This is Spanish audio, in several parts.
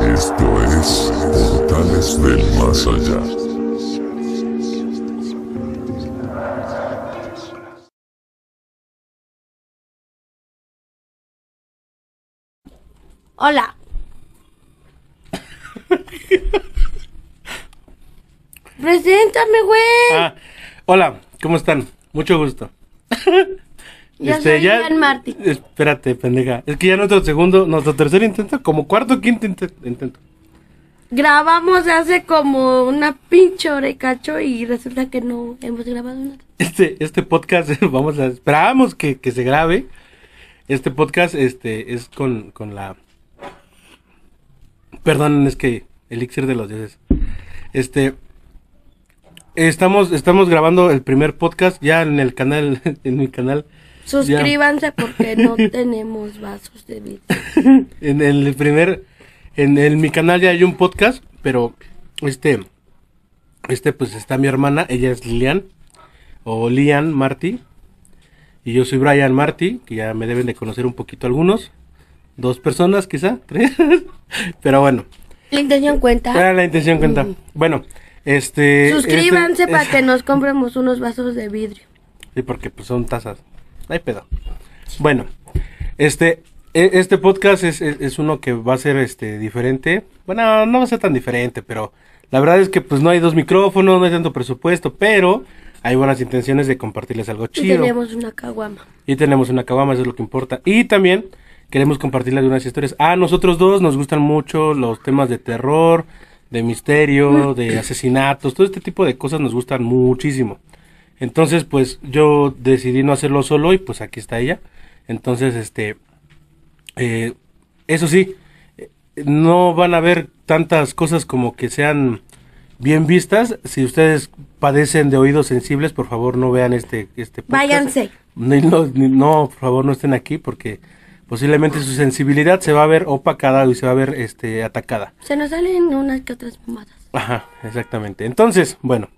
Esto es Portales del Más Allá. Hola. Preséntame, güey. Ah, hola, ¿cómo están? Mucho gusto. Yo soy Ian Martí. Espérate, pendeja. Es que ya nuestro segundo, nuestro tercer intento, como cuarto, quinto inte- intento. Grabamos hace como una pinche hora y cacho y resulta que no hemos grabado nada. Este, este podcast, vamos a, esperábamos que, que se grabe. Este podcast, este, es con, con la, perdón, es que elixir de los dioses. Este, estamos, estamos grabando el primer podcast ya en el canal, en mi canal. Suscríbanse porque no tenemos vasos de vidrio. En el primer, en el, mi canal ya hay un podcast, pero este, este pues está mi hermana, ella es Lilian, o Lian Marty, y yo soy Brian Marty, que ya me deben de conocer un poquito algunos, dos personas quizá, tres, pero bueno, La intención cuenta. era la intención cuenta. Bueno, este... Suscríbanse este- para es- que nos compremos unos vasos de vidrio. Sí, porque pues son tazas. No hay pedo. Bueno, este, e- este podcast es, es, es uno que va a ser este diferente. Bueno, no va a ser tan diferente, pero la verdad es que pues no hay dos micrófonos, no hay tanto presupuesto, pero hay buenas intenciones de compartirles algo Y chido. tenemos una caguama. Y tenemos una caguama, eso es lo que importa. Y también queremos compartirles unas historias. A nosotros dos nos gustan mucho los temas de terror, de misterio, de asesinatos, todo este tipo de cosas nos gustan muchísimo. Entonces, pues yo decidí no hacerlo solo y pues aquí está ella. Entonces, este, eh, eso sí, no van a ver tantas cosas como que sean bien vistas. Si ustedes padecen de oídos sensibles, por favor no vean este, este podcast. Váyanse. No, por favor no estén aquí porque posiblemente su sensibilidad se va a ver opacada y se va a ver este, atacada. Se nos salen unas que otras mamadas. Ajá, exactamente. Entonces, bueno,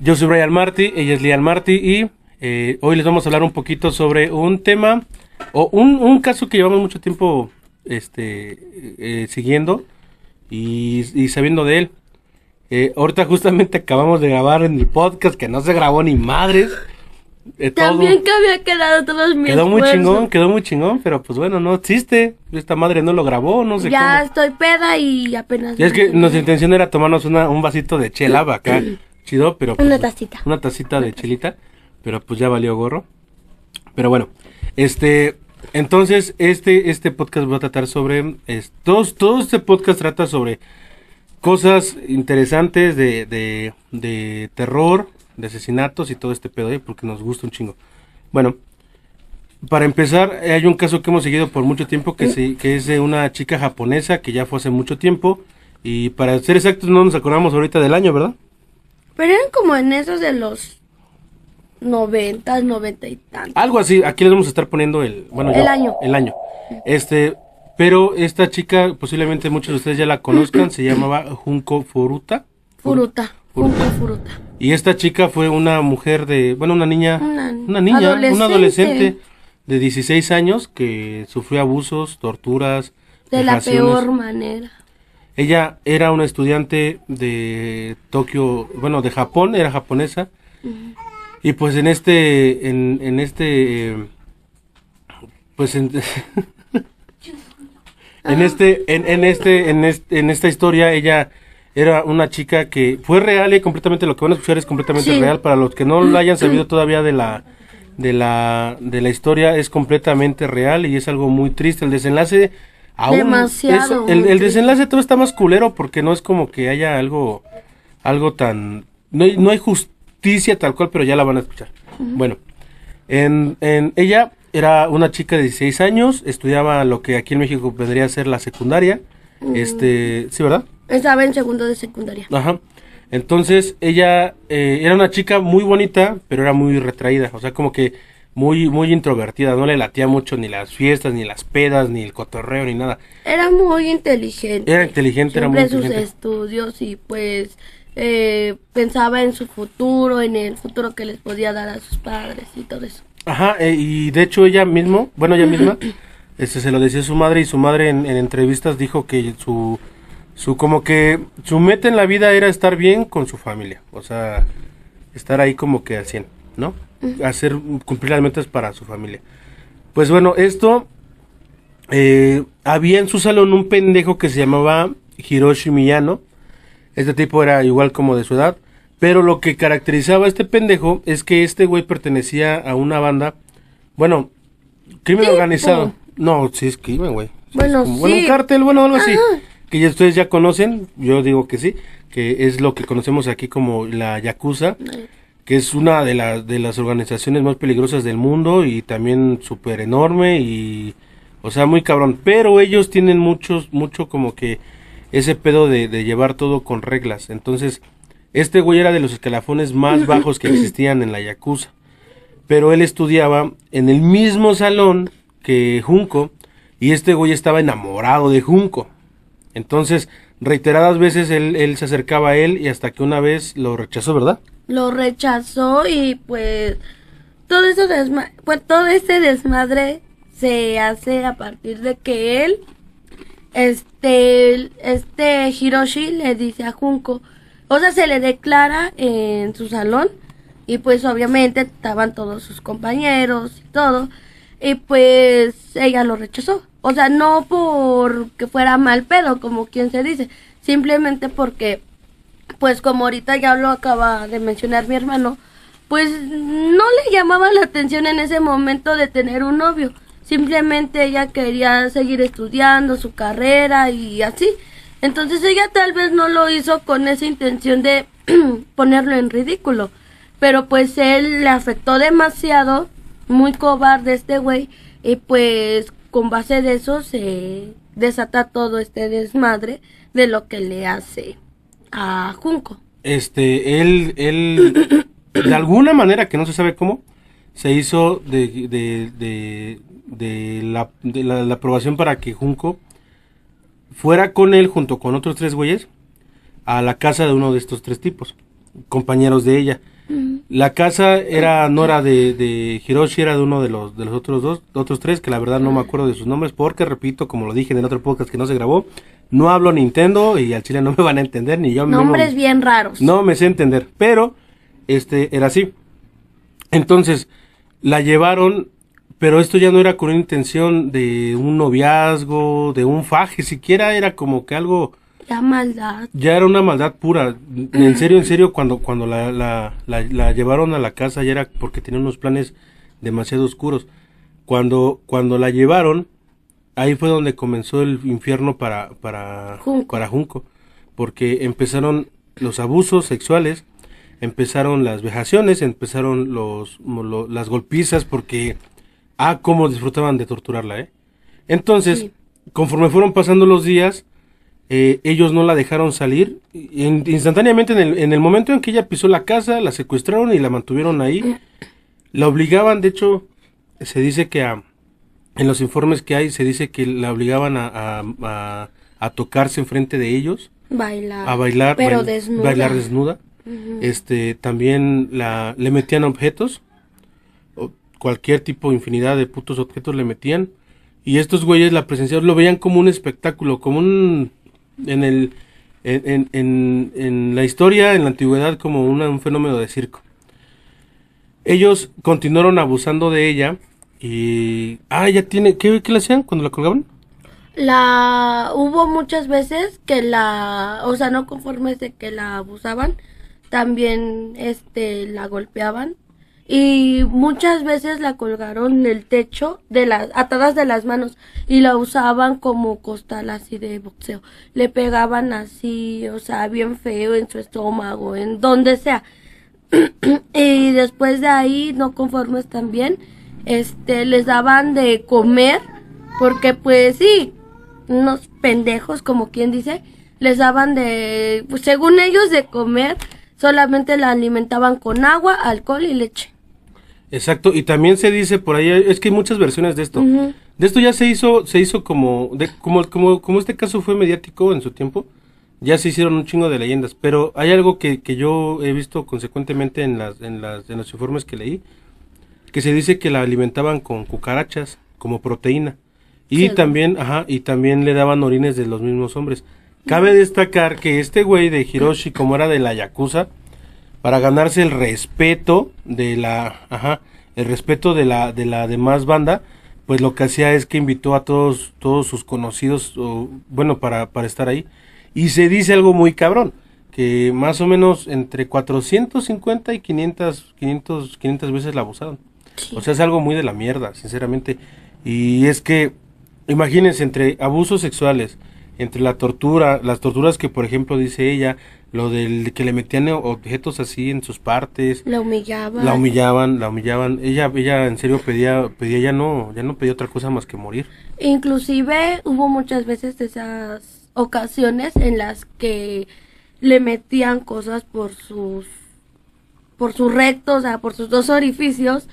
yo soy Brian Marty, ella es Lian Marty y eh, hoy les vamos a hablar un poquito sobre un tema o un, un caso que llevamos mucho tiempo este, eh, siguiendo y, y sabiendo de él. Eh, ahorita justamente acabamos de grabar en el podcast que no se grabó ni madres. eh, todo. También que había quedado todos mis Quedó muy chingón, quedó muy chingón, pero pues bueno, no existe. Esta madre no lo grabó, no sé Ya cómo. estoy peda y apenas. Y es que nuestra intención era tomarnos una, un vasito de chela acá, chido, pero... pues, Una tacita. Una tacita de chelita, pero pues ya valió gorro. Pero bueno, este... Entonces, este, este podcast va a tratar sobre... es- todos- todo este podcast trata sobre cosas interesantes de, de, de terror, de asesinatos y todo este pedo, ¿eh? porque nos gusta un chingo. Bueno, para empezar, hay un caso que hemos seguido por mucho tiempo que, se, que es de una chica japonesa que ya fue hace mucho tiempo. Y para ser exactos, no nos acordamos ahorita del año, ¿verdad? Pero eran como en esos de los noventas, noventa y tantos. Algo así, aquí les vamos a estar poniendo el, bueno, El yo- año. El año. Este, pero esta chica, posiblemente muchos de ustedes ya la conozcan, se llamaba Junko Furuta. Furuta. Junco furuta. Y esta chica fue una mujer de, bueno, una niña, Una una, niña, adolescente. una adolescente de 16 años que sufrió abusos, torturas, De la peor manera. Ella era una estudiante de Tokio, bueno, de Japón, era japonesa. Y pues en este, en, en este, eh, pues en, en este, en, en este, en este, en esta historia ella era una chica que fue real y completamente lo que van a escuchar es completamente Sí. real para los que no la hayan sabido todavía de la, de la, de la historia es completamente real y es algo muy triste el desenlace. Aún Demasiado, el, desenlace todo está más culero porque no es como que haya algo, algo tan, no hay, no hay justicia tal cual, pero ya la van a escuchar. Bueno, en, en ella era una chica de 16 años, estudiaba lo que aquí en México vendría a ser la secundaria, este, sí, ¿verdad? Estaba en segundo de secundaria. Ajá. Entonces ella eh, era una chica muy bonita, pero era muy retraída, o sea, como que muy muy introvertida, no le latía mucho ni las fiestas, ni las pedas, ni el cotorreo, ni nada. Era muy inteligente. Era inteligente, era muy Siempre sus inteligente. estudios y pues eh, pensaba en su futuro, en el futuro que les podía dar a sus padres y todo eso. Ajá, eh, y de hecho ella mismo, bueno, ella misma Este se lo decía su madre y su madre en, en entrevistas dijo que su su como que su meta en la vida era estar bien con su familia, o sea, estar ahí como que al 100, ¿no? Hacer cumplir las metas para su familia. Pues bueno, esto eh, había en su salón un pendejo que se llamaba Hiroshi Miyano. Este tipo era igual como de su edad. Pero lo que caracterizaba a este pendejo es que este güey pertenecía a una banda. Bueno, crimen Tipo. organizado. No, sí es crimen, güey. Sí, Bueno, como- bueno, un sí. cártel, bueno, algo así. Que ya ustedes ya conocen. Yo digo que sí. Que es lo que conocemos aquí como la Yakuza. Que es una de, las de las organizaciones más peligrosas del mundo. Y también súper enorme. Y. O sea, muy cabrón. Pero ellos tienen muchos, mucho como que ese pedo de, de llevar todo con reglas. Entonces, este güey era de los escalafones más bajos que existían en la Yakuza. Pero él estudiaba en el mismo salón que Junco. Y este güey estaba enamorado de Junco. Entonces, reiteradas veces él, él se acercaba a él y hasta que una vez lo rechazó, ¿verdad? Lo rechazó y pues todo eso desma pues todo este desmadre se hace a partir de que él este este Hiroshi le dice a Junko, o sea, se le declara en su salón y pues obviamente estaban todos sus compañeros y todo y pues ella lo rechazó. O sea, no porque fuera mal pedo, como quien se dice, simplemente porque pues como ahorita ya lo acaba de mencionar mi hermano, pues no le llamaba la atención en ese momento de tener un novio. Simplemente ella quería seguir estudiando su carrera y así. Entonces ella tal vez no lo hizo con esa intención de ponerlo en ridículo. Pero pues él le afectó demasiado, muy cobarde este güey, y pues con base de eso se desata todo este desmadre de lo que le hace a Junco. Este, él, él, de alguna manera que no se sabe cómo, se hizo de, de, de, la, de la, la aprobación para que Junco fuera con él junto con otros tres güeyes a la casa de uno de estos tres tipos, compañeros de ella. La casa era no era de, de Hiroshi, era de uno de los de los otros dos, otros tres, que la verdad no me acuerdo de sus nombres, porque repito, como lo dije en el otro podcast que no se grabó, no hablo Nintendo y al chile no me van a entender ni yo Nombres bien raros. no me sé entender, pero este era así. Entonces, la llevaron, pero esto ya no era con una intención de un noviazgo, de un faje, siquiera era como que algo, La maldad. ya era una maldad pura. En serio, en serio, cuando, cuando la, la, la, la llevaron a la casa ya era porque tenía unos planes demasiado oscuros. Cuando, cuando la llevaron, ahí fue donde comenzó el infierno para, para, Junco. para Junco. Porque empezaron los abusos sexuales, empezaron las vejaciones, empezaron los, lo- las golpizas, porque, ah, cómo disfrutaban de torturarla, ¿eh? Entonces, Sí. conforme fueron pasando los días, eh, ellos no la dejaron salir. instantáneamente, en el, en el momento en que ella pisó la casa, la secuestraron y la mantuvieron ahí. La obligaban, de hecho, se dice que a- en los informes que hay, se dice que la obligaban a, a- a- a tocarse enfrente de ellos, Bailar. a bailar, Pero bail- desnuda. bailar desnuda. Este, también la, le metían objetos, o cualquier tipo, infinidad de putos objetos le metían. Y estos güeyes la presenciaron, lo veían como un espectáculo, como un, en el, en, en, en- la historia, en la antigüedad, como una- un fenómeno de circo. Ellos continuaron abusando de ella y, ah, ya tiene, ¿qué, qué le hacían cuando la colgaban? La hubo muchas veces que la, o sea, no conformes de que la abusaban, también este la golpeaban y muchas veces la colgaron del techo de las atadas de las manos y la usaban como costal así de boxeo. Le pegaban así, o sea, bien feo en su estómago, en donde sea. y después de ahí, no conformes también, este, les daban de comer, porque pues sí, unos pendejos, como quien dice, les daban de, pues según ellos, de comer, solamente la alimentaban con agua, alcohol y leche. Exacto, y también se dice por ahí, es que hay muchas versiones de esto. De esto ya se hizo, se hizo como, de, como, como, como este caso fue mediático en su tiempo, ya se hicieron un chingo de leyendas, pero hay algo que, que yo he visto consecuentemente en las, en las, en los informes que leí, que se dice que la alimentaban con cucarachas como proteína. Y Sí. también, ajá, y también le daban orines de los mismos hombres. Cabe destacar que este güey de Hiroshi, como era de la Yakuza, para ganarse el respeto de la, ajá, el respeto de la, de la demás banda, pues lo que hacía es que invitó a todos, todos sus conocidos, bueno, para, para estar ahí. Y se dice algo muy cabrón, que más o menos entre 450 y 500, 500, 500 veces la abusaron. O sea, es algo muy de la mierda, sinceramente. Y es que, imagínense, entre abusos sexuales, entre la tortura, las torturas que, por ejemplo, dice ella, lo del que le metían objetos así en sus partes, La humillaba. la humillaban, la humillaban. Ella, ella en serio pedía, pedía ya no, ya no pedía otra cosa más que morir. Inclusive hubo muchas veces esas ocasiones en las que le metían cosas por sus por su recto, o sea, por sus dos orificios.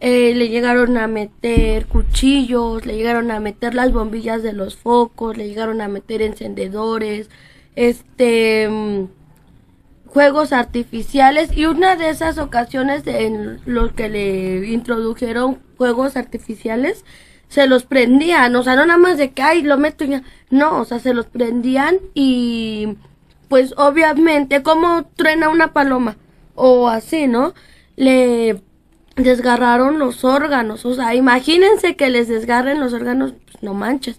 Eh, le llegaron a meter cuchillos, le llegaron a meter las bombillas de los focos, le llegaron a meter encendedores, este mm, juegos artificiales y una de esas ocasiones en los que le introdujeron juegos artificiales se los prendían, o sea, no nada más de que ay lo meto ya, no, o sea, se los prendían y pues obviamente como truena una paloma o así, ¿no? Le desgarraron los órganos, o sea, imagínense que les desgarren los órganos, pues no manches.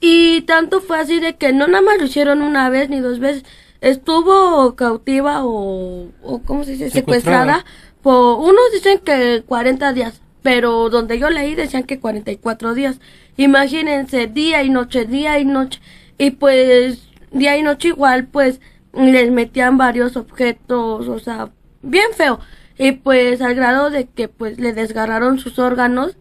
Y tanto fue así de que no nada más lo hicieron una vez ni dos veces. Estuvo cautiva o, o ¿cómo se dice? Secuestrada. Secuestrada. Por, unos dicen que 40 días, pero donde yo leí decían que 44 días. Imagínense, día y noche, día y noche. Y pues, día y noche igual, pues, les metían varios objetos, o sea, bien feo. Y pues, al grado de que, pues, le desgarraron sus órganos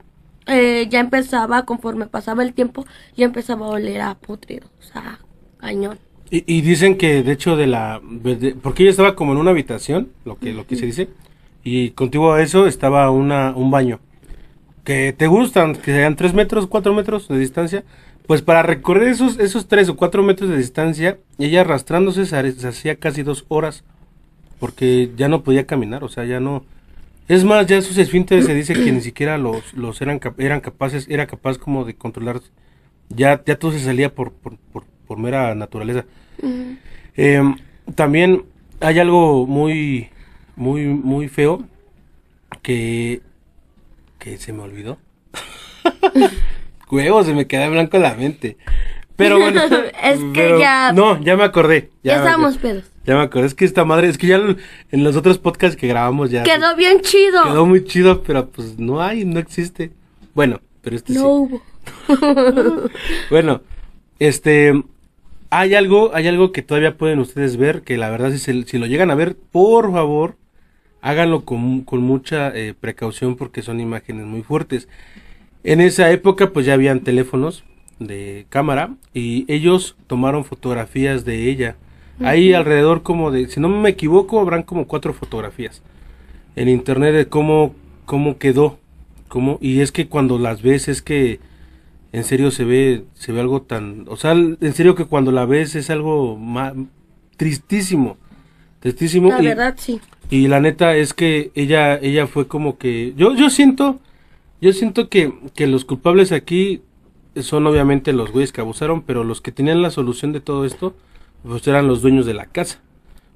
eh, ya empezaba, conforme pasaba el tiempo, ya empezaba a oler a putrido, o sea, cañón. Y, y dicen que de hecho de la de- porque ella estaba como en una habitación, lo que lo que se dice, y contiguo a eso estaba una un baño que te gustan, que sean tres metros, cuatro metros de distancia, pues para recorrer esos esos tres o cuatro metros de distancia, ella arrastrándose se, se hacía casi dos horas porque ya no podía caminar, o sea, ya no es más, ya sus esfínteres se dice que ni siquiera los, los eran, eran capaces, era capaz como de controlar, ya, ya todo se salía por, por, por, por mera naturaleza. Em, también hay algo muy, muy, muy feo que, que se me olvidó. Huevo, se me queda en blanco la mente. Pero bueno. Es que pero- ya- No, ya me acordé. Ya, estamos pedos. Ya me acordé. Es que esta madre, es que ya en los otros podcasts que grabamos ya. Quedó bien chido. Quedó muy chido, pero pues no hay, no existe. Bueno, pero este no sí. hubo. Bueno, este hay algo, hay algo que todavía pueden ustedes ver, que la verdad si, se- si lo llegan a ver, por favor, háganlo con, con mucha eh, precaución porque son imágenes muy fuertes. En esa época pues ya habían teléfonos de cámara y ellos tomaron fotografías de ella. Hay alrededor como de, si no me equivoco, habrán como cuatro fotografías en internet de cómo, cómo quedó. Cómo, y es que cuando las ves es que en serio se ve, se ve algo tan, o sea, en serio que cuando la ves es algo ma- tristísimo, tristísimo. La y, verdad, sí. y la neta es que ella, ella fue como que, yo, yo siento, yo siento que, que los culpables aquí son obviamente los güeyes que abusaron, pero los que tenían la solución de todo esto, pues eran los dueños de la casa.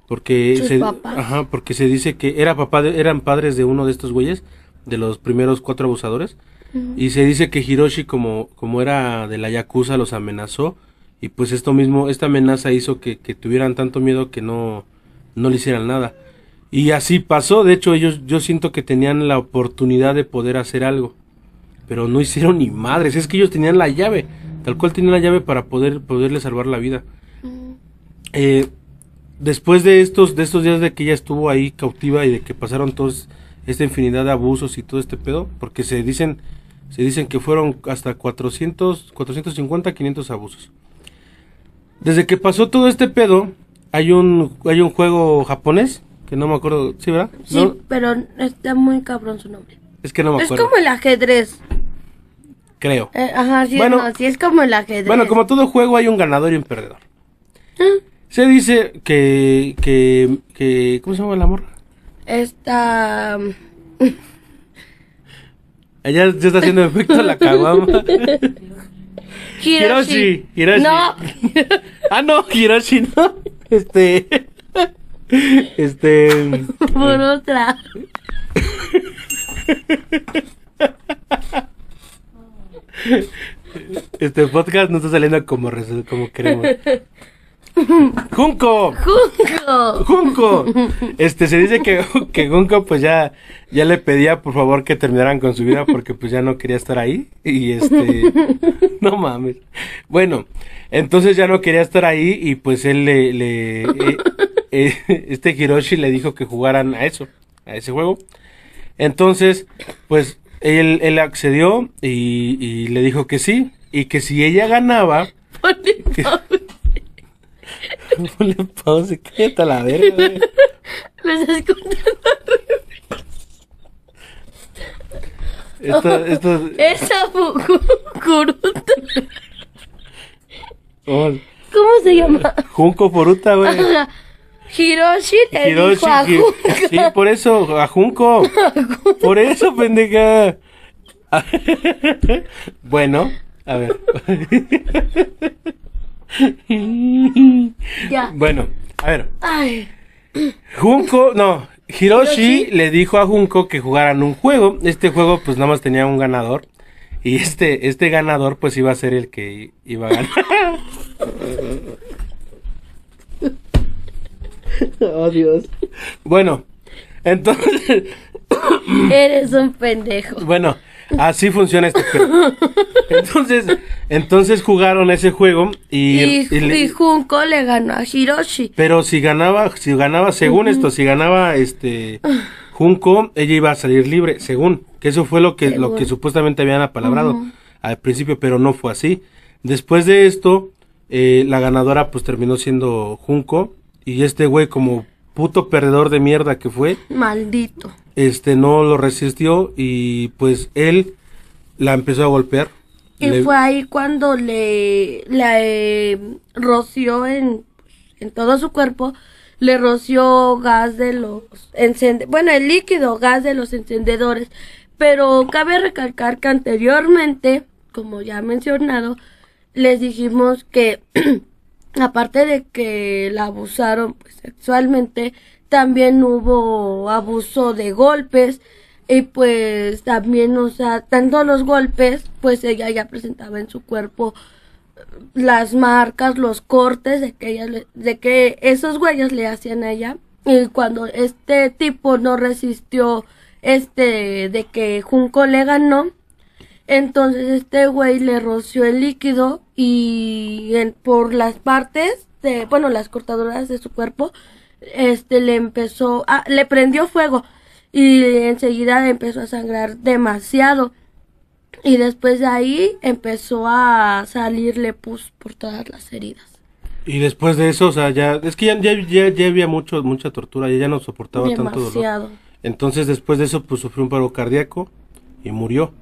Porque Sus se, papás. ajá, porque se dice que era papá de- eran padres de uno de estos güeyes, de los primeros cuatro abusadores, y se dice que Hiroshi como, como era de la Yakuza los amenazó, y pues esto mismo, esta amenaza hizo que, que tuvieran tanto miedo que no, no le hicieran nada. Y así pasó, de hecho ellos yo siento que tenían la oportunidad de poder hacer algo, pero no hicieron ni madres, es que ellos tenían la llave, tal cual tenían la llave para poder poderle salvar la vida. Eh, después de estos de estos días de que ella estuvo ahí cautiva y de que pasaron todos esta infinidad de abusos y todo este pedo, porque se dicen se dicen que fueron hasta 400 450 500 abusos. Desde que pasó todo este pedo, hay un hay un juego japonés que no me acuerdo, ¿sí, verdad? Sí, No, pero está muy cabrón su nombre. es que no me Es acuerdo. como el ajedrez. Creo. Eh, ajá, sí, Bueno. no, sí, es como el ajedrez. Bueno, como todo juego hay un ganador y un perdedor. Ah, Se dice que que que ¿cómo se llama el amor? Esta... Ella se está haciendo efecto la caguama. Hiroshi. Hiroshi. No. Ah, no, Hiroshi, no. Este. Este. Por otra. Este podcast no está saliendo como, como queremos. Junco. Junco. Junco. Este, se dice que, que Junco pues ya, ya le pedía por favor que terminaran con su vida porque pues ya no quería estar ahí. Y este, no mames. Bueno, entonces ya no quería estar ahí y pues él le, le eh, eh, este Hiroshi le dijo que jugaran a eso, a ese juego. Entonces, pues él, él accedió y, y le dijo que sí y que si ella ganaba, que-. Ponle pausa, cállate a la verga, güey. Me estás contando. Esto, esto, Esa curuta. oh, ¿Cómo se llama? Junco Foruta, güey. Hiroshi le Hiroshi, dijo a Hi- Junco. sí, por eso, a Junco. Por eso, pendeja. bueno, a ver. Ya. bueno, a ver. Ay. Junko, no, Hiroshi Hiroshi. le dijo a Junko que jugaran un juego. Este juego pues nada más tenía un ganador. Y este, este ganador pues iba a ser el que iba a ganar. oh Dios. Bueno, entonces, Eres un pendejo. bueno, así funciona este juego. Entonces, entonces jugaron ese juego y, Y, y le- y Junko le ganó a Hiroshi. Pero si ganaba, si ganaba, según esto, si ganaba este Junco, ella iba a salir libre, según, que eso fue lo que, lo que supuestamente habían apalabrado al principio, pero no fue así. Después de esto, eh, la ganadora pues terminó siendo Junco, y este güey como puto perdedor de mierda que fue, Maldito. Este no lo resistió y pues él la empezó a golpear. Y Le- fue ahí cuando le, le eh, roció en, en todo su cuerpo, le roció gas de los encende bueno, el líquido gas de los encendedores. Pero cabe recalcar que anteriormente, como ya mencionado, les dijimos que aparte de que la abusaron pues, sexualmente, también hubo abuso de golpes y pues también, o sea, tanto los golpes, pues ella ya presentaba en su cuerpo eh, las marcas, los cortes de que ella de que esos güeyes le hacían a ella. Y cuando este tipo no resistió este de que Junco le ganó, entonces este güey le roció el líquido y en- por las partes de, bueno, las cortadoras de su cuerpo, este le empezó, a, le prendió fuego y enseguida empezó a sangrar demasiado. Y después de ahí empezó a salirle pus por todas las heridas. Y después de eso, o sea, ya, es que ya, ya, ya, ya había mucho, mucha tortura, y ya no soportaba tanto dolor. Entonces después de eso pues sufrió un paro cardíaco y murió.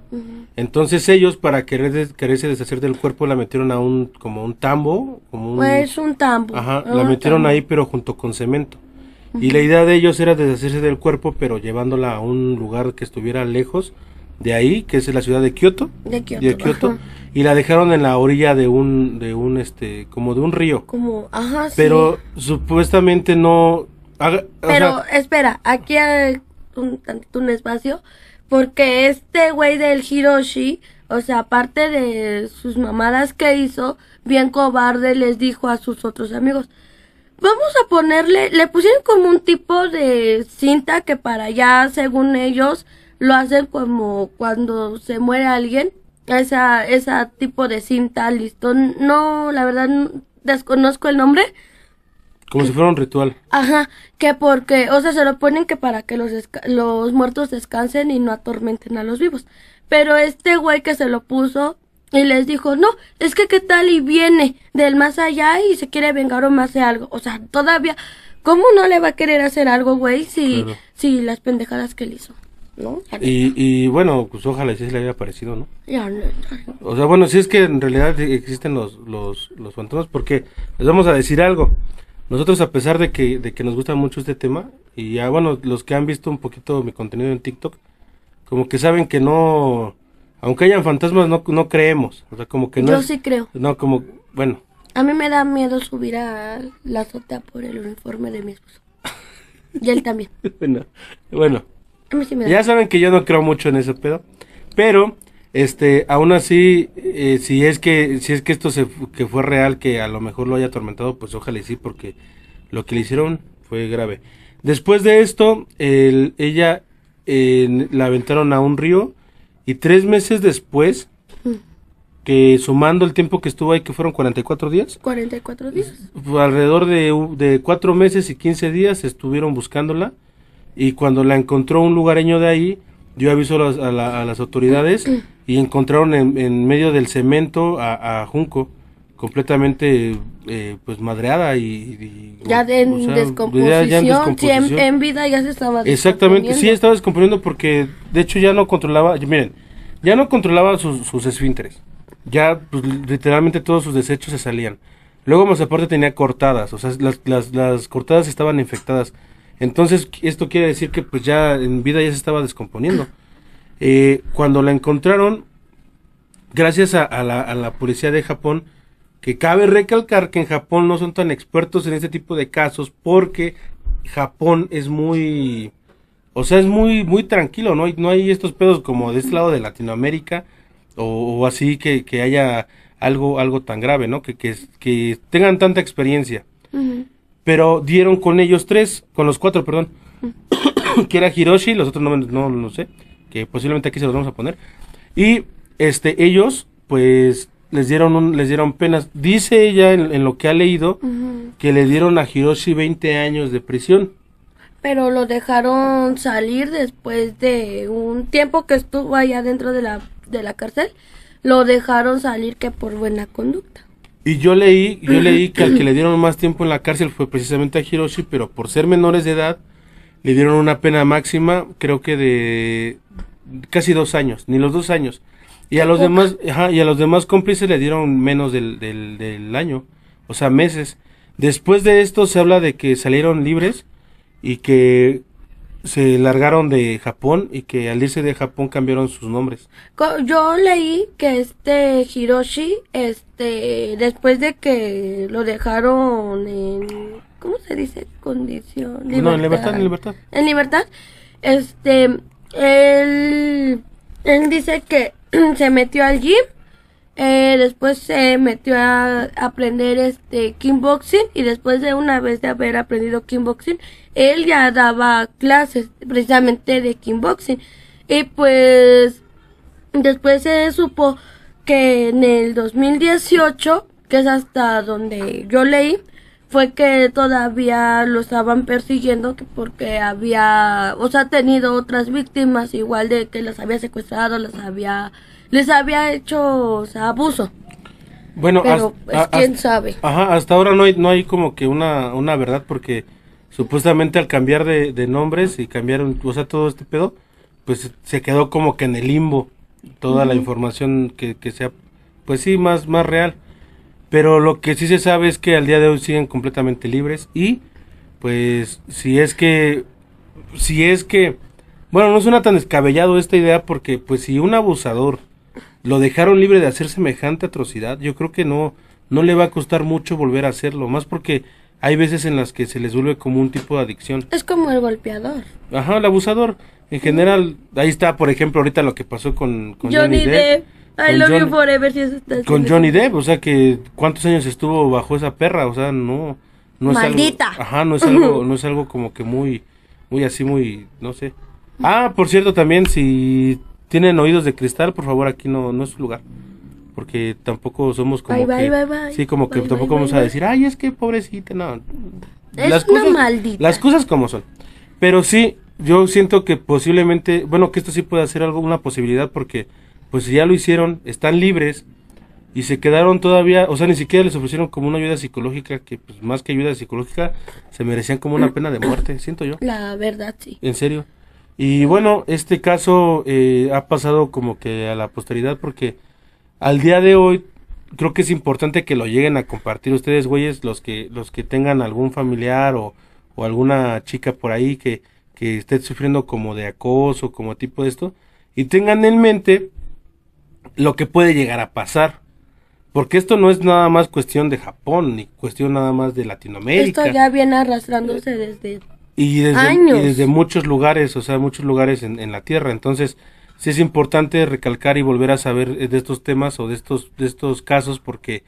Entonces ellos para querer des- quererse deshacer del cuerpo la metieron a un como un tambo, como un Pues un tambo. ajá, Ah, la metieron tambo. ahí pero junto con cemento. Y la idea de ellos era deshacerse del cuerpo pero llevándola a un lugar que estuviera lejos de ahí, que es la ciudad de Kioto. De Kioto. de Kioto ajá. y la dejaron en la orilla de un de un este como de un río. Como, ajá, sí. Pero supuestamente no haga- o Pero sea, espera, aquí hay un un espacio. Porque este güey del Hiroshi, o sea, aparte de sus mamadas que hizo, bien cobarde les dijo a sus otros amigos. Vamos a ponerle, le pusieron como un tipo de cinta que para allá, según ellos, lo hacen como cuando se muere alguien. Esa, esa tipo de cinta, listo. No, la verdad, no- desconozco el nombre. Como si fuera un ritual. Ajá, que porque, o sea, se lo ponen que para que los, los muertos descansen y no atormenten a los vivos. Pero este güey que se lo puso y les dijo, no, es que qué tal y viene del más allá y se quiere vengar o me hace algo. O sea, todavía, ¿cómo no le va a querer hacer algo, güey, si, Claro. si las pendejadas que él hizo? ¿No? Y, y bueno, pues ojalá y sí se le haya parecido, ¿no? Ya, no, no. O sea, bueno, si es que en realidad existen los, los, los fantasmas, porque les vamos a decir algo. Nosotros, a pesar de que, de que nos gusta mucho este tema, y ya, bueno, los que han visto un poquito mi contenido en TikTok, como que saben que no, aunque hayan fantasmas, no, no creemos. O sea, como que no Yo es- sí creo. No, como, bueno, A mí me da miedo subir a la azotea por el uniforme de mi esposo. Y él también. bueno, bueno. A mí sí me da. Ya saben que yo no creo mucho en ese pedo, pero este, aún así, eh, si es que si es que esto se que fue real, que a lo mejor lo haya atormentado, pues ojalá y sí, porque lo que le hicieron fue grave. Después de esto, el- ella eh, la aventaron a un río y tres meses después, que sumando el tiempo que estuvo ahí, que fueron 44 días, 44 días. alrededor de, de cuatro meses y 15 días estuvieron buscándola y cuando la encontró un lugareño de ahí, dio aviso a la- a las autoridades y encontraron en, en medio del cemento a, a Junco completamente eh, pues madreada y, y- Ya en o sea, descomposición. ya- ya en Sí, en, descomposición. en vida ya se estaba Exactamente, sí estaba descomponiendo porque de hecho ya no controlaba, miren, ya no controlaba sus, sus esfínteres. Ya pues, literalmente todos sus desechos se salían. Luego más aparte tenía cortadas, o sea, las, las, las cortadas estaban infectadas. Entonces esto quiere decir que pues ya en vida ya se estaba descomponiendo. Eh, cuando la encontraron, gracias a, la, a la policía de Japón, que cabe recalcar que en Japón no son tan expertos en este tipo de casos porque Japón es muy, o sea, es muy, muy tranquilo, no no hay estos pedos como de este lado de Latinoamérica o, o así que, que haya algo, algo tan grave, ¿no? Que, que, tengan tanta experiencia. Pero dieron con ellos tres, con los cuatro, perdón, que era Hiroshi, los otros no, no, no sé, que posiblemente aquí se los vamos a poner. Y este, ellos, pues, les dieron un, les dieron penas. Dice ella en, en lo que ha leído que le dieron a Hiroshi 20 años de prisión. Pero lo dejaron salir después de un tiempo que estuvo allá dentro de la, de la cárcel. Lo dejaron salir que por buena conducta. Y yo leí, yo leí que al que le dieron más tiempo en la cárcel fue precisamente a Hiroshi, pero por ser menores de edad, le dieron una pena máxima, creo que de casi dos años, ni los dos años. Y a los poca. demás, ajá, y a los demás cómplices le dieron menos del, del, del año, o sea, meses. Después de esto se habla de que salieron libres y que se largaron de Japón y que al irse de Japón cambiaron sus nombres. Yo leí que este Hiroshi, este, después de que lo dejaron en, ¿cómo se dice? Condición. No, en libertad, en libertad. En libertad, este, él, él dice que se metió al gym, eh, después se metió a aprender este kickboxing y después de una vez de haber aprendido kickboxing, él ya daba clases precisamente de kickboxing. Y pues después se supo que en el 2018, que es hasta donde yo leí, fue que todavía lo estaban persiguiendo que porque había, o sea, tenido otras víctimas igual de que las había secuestrado, las había, les había hecho, o sea, abuso. Bueno, Pero, pues, hasta- quién hasta- sabe. Ajá, hasta ahora no hay, no hay como que una, una verdad porque supuestamente al cambiar de, de nombres y cambiaron, o sea, todo este pedo, pues se quedó como que en el limbo toda la información que, que sea, pues sí, más, más real. Pero lo que sí se sabe es que al día de hoy siguen completamente libres y pues si es que, si es que, bueno, no suena tan descabellado esta idea porque pues si un abusador lo dejaron libre de hacer semejante atrocidad, yo creo que no, no le va a costar mucho volver a hacerlo, más porque hay veces en las que se les vuelve como un tipo de adicción. Es como el golpeador. Ajá, el abusador. En general, ahí está, por ejemplo, ahorita lo que pasó con, con Johnny, Depp. I Con love you Johnny- forever. Si eso está Con Johnny. Depp, o sea que cuántos años estuvo bajo esa perra, o sea, no, no es Maldita. algo, ajá, no es algo, no es algo como que muy, muy así, muy, no sé. Ah, por cierto, también si tienen oídos de cristal, por favor, aquí no, no es su lugar, porque tampoco somos como Bye, que, bye, bye, sí, como que tampoco vamos a decir, ay, es que pobrecita, no. Es una maldita. Las cosas como son. Pero sí, yo siento que posiblemente, bueno, que esto sí puede ser algo, una posibilidad, porque pues si ya lo hicieron, están libres y se quedaron todavía, o sea, ni siquiera les ofrecieron como una ayuda psicológica, que pues más que ayuda psicológica, se merecían como una pena de muerte, siento yo, La verdad, sí. en serio. Y bueno, este caso eh, ha pasado como que a la posteridad porque al día de hoy creo que es importante que lo lleguen a compartir ustedes, güeyes, los que los que tengan algún familiar o, o alguna chica por ahí que, que esté sufriendo como de acoso, como tipo de esto, y tengan en mente lo que puede llegar a pasar. Porque esto no es nada más cuestión de Japón, ni cuestión nada más de Latinoamérica. Esto ya viene arrastrándose desde... y desde, años. y desde muchos lugares, o sea, muchos lugares en, en la Tierra. Entonces, sí es importante recalcar y volver a saber eh, de estos temas o de estos, de estos casos porque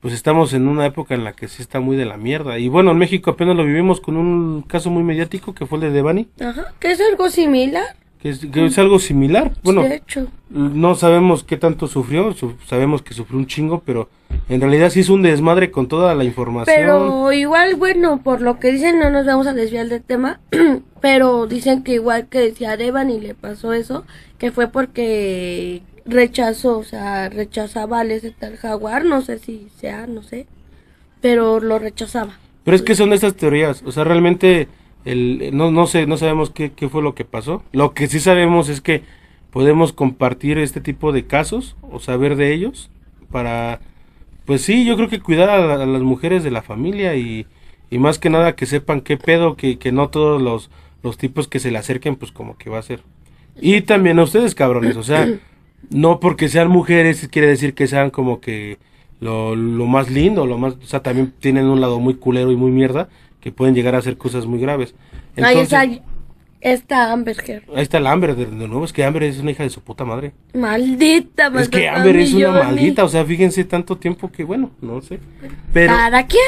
pues estamos en una época en la que sí está muy de la mierda. Y bueno, en México apenas lo vivimos con un caso muy mediático que fue el de Devani, Ajá, que es algo similar. Es, que es algo similar. Bueno, de hecho. no sabemos qué tanto sufrió, su- sabemos que sufrió un chingo, pero en realidad sí es un desmadre con toda la información. Pero igual, bueno, por lo que dicen, no nos vamos a desviar del tema, pero dicen que igual que si a Devani le pasó eso, que fue porque rechazó, o sea, rechazaba al ese tal jaguar, no sé si sea, no sé, pero lo rechazaba. Pero es que son estas teorías, o sea, realmente el, no, no sé, no sabemos qué, qué fue lo que pasó. Lo que sí sabemos es que podemos compartir este tipo de casos o saber de ellos para, pues sí, yo creo que cuidar a, a las mujeres de la familia y, y más que nada que sepan qué pedo, que, que no todos los, los tipos que se le acerquen, pues como que va a ser. Y también a ustedes, cabrones, o sea, no porque sean mujeres quiere decir que sean como que lo, lo más lindo, lo más, o sea, también tienen un lado muy culero y muy mierda que pueden llegar a hacer cosas muy graves. Ahí Entonces, está esta Amber Heard. ahí está el Amber, de, nuevo, es que Amber es una hija de su puta madre. Maldita, es que Amber es una maldita, o sea, fíjense tanto tiempo que bueno, no sé. Pero ¿Para quién?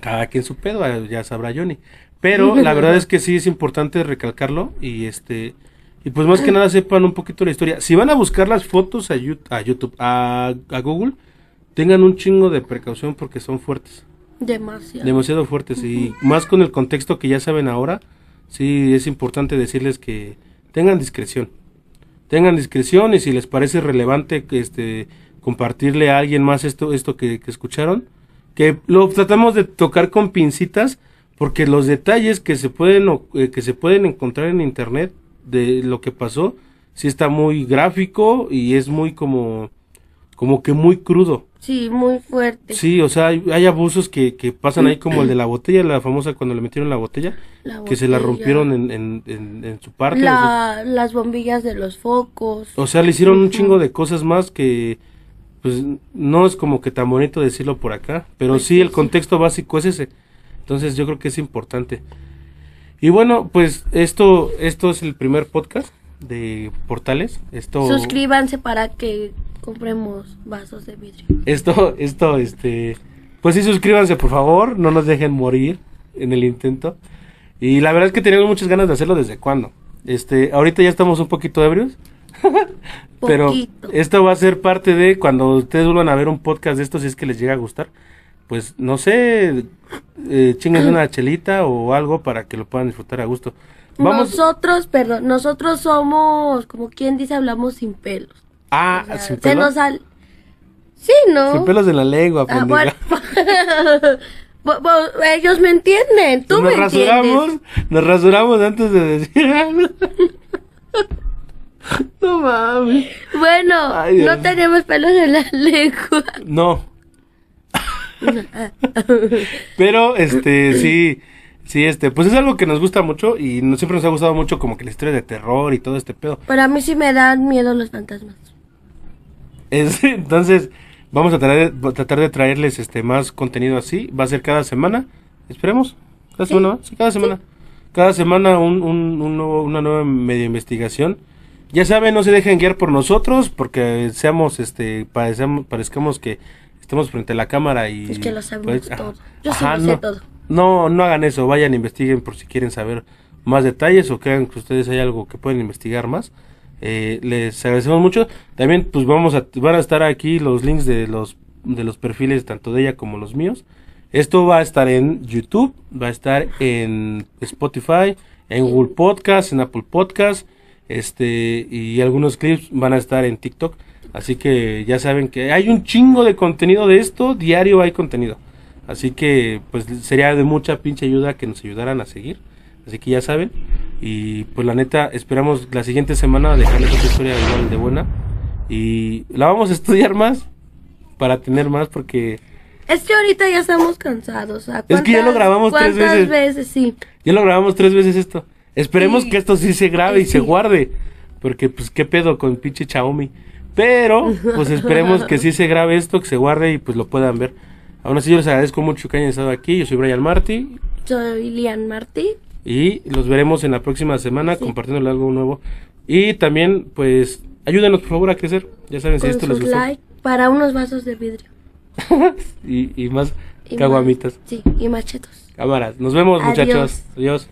cada quien su pedo, eh, ya sabrá Johnny. Pero la verdad es que sí es importante recalcarlo y este y pues más que nada sepan un poquito la historia. Si van a buscar las fotos a, Yu- a YouTube, a, a Google, tengan un chingo de precaución porque son fuertes, Demasiado. demasiado fuertes y más con el contexto que ya saben ahora, sí es importante decirles que tengan discreción. Tengan discreción y si les parece relevante este compartirle a alguien más esto esto que, que escucharon, que lo tratamos de tocar con pincitas porque los detalles que se pueden o- eh, que se pueden encontrar en internet de lo que pasó sí está muy gráfico y es muy como como que muy crudo. Sí, muy fuerte. Sí, o sea, hay, hay abusos que, que pasan ahí como el de la botella, la famosa cuando le metieron la botella, La que se la botella. rompieron en, en, en, en su parte. o sea, La- las bombillas de los focos. o sea, le hicieron un chingo de cosas más que, pues, no es como que tan bonito decirlo por acá, pero Pues sí, el contexto básico es ese. Entonces yo creo que es importante. Y bueno, pues esto, esto es el primer podcast de Portales. Esto, Suscríbanse para que compremos vasos de vidrio. esto, esto, este, pues sí, suscríbanse por favor, no nos dejen morir en el intento. Y la verdad es que tenemos muchas ganas de hacerlo desde cuando. Este, ahorita ya estamos un poquito ebrios. Pero Poquito. esto va a ser parte de cuando ustedes vuelvan a ver un podcast de estos, si es que les llega a gustar. Pues no sé, eh, chingues una chelita o algo para que lo puedan disfrutar a gusto. Vamos. Nosotros, perdón, nosotros somos, como quien dice, hablamos sin pelos. Ah, O sea, sin se pelos. nos sal... Sí, ¿no? Sin pelos en la lengua, Ah, bueno. Ellos me entienden, tú nos me rasuramos, entiendes. nos rasuramos antes de decir algo. no mames. Bueno, Ay, no tenemos pelos en la lengua. No. Pero este sí, sí este, pues es algo que nos gusta mucho y nos- siempre nos ha gustado mucho como que la historia de terror y todo este pedo. Pero a mí sí me dan miedo los fantasmas. Es- entonces, vamos a tratar, de- tratar de traerles este más contenido así. Va a ser cada semana. Esperemos. Cada semana, cada semana. Cada semana un, un- un nuevo- una nueva media investigación. Ya saben, no se dejen guiar por nosotros porque seamos, este, parecemos, parezcamos que estamos frente a la cámara y... Es que lo sabemos pues, todo. Yo sí lo sé no. todo. No, no hagan eso, vayan, investiguen por si quieren saber más detalles o crean que ustedes hay algo que pueden investigar más. Eh, les agradecemos mucho. También, pues vamos a, van a estar aquí los links de los, de los perfiles tanto de ella como los míos. Esto va a estar en YouTube, va a estar en Spotify, en Google Podcast, en Apple Podcast, este, y algunos clips van a estar en TikTok. Así que ya saben que hay un chingo de contenido de esto, diario hay contenido. Así que pues sería de mucha pinche ayuda que nos ayudaran a seguir. Así que ya saben. Y pues la neta, esperamos la siguiente semana dejarles otra historia igual de buena. Y la vamos a estudiar más para tener más porque Es que ahorita ya estamos cansados. o sea, Es que ya lo ¿cuántas- grabamos tres veces. veces, sí. ya lo grabamos tres veces esto. Esperemos Sí. que esto sí se grabe y Sí. se guarde. Porque pues qué pedo con pinche Xiaomi. Pero, pues esperemos que sí se grabe esto, que se guarde y pues lo puedan ver. Aún así yo les agradezco mucho que hayan estado aquí. Yo soy Brian Marty Soy Lian Martí. Y los veremos en la próxima semana Sí. compartiéndole algo nuevo. Y también, pues, ayúdenos por favor a crecer. Ya saben si esto les gustó. like para unos vasos de vidrio. Y, y más Y caguamitas. más- Sí, y machetos. Cámaras. Nos vemos, Adiós. muchachos. Adiós.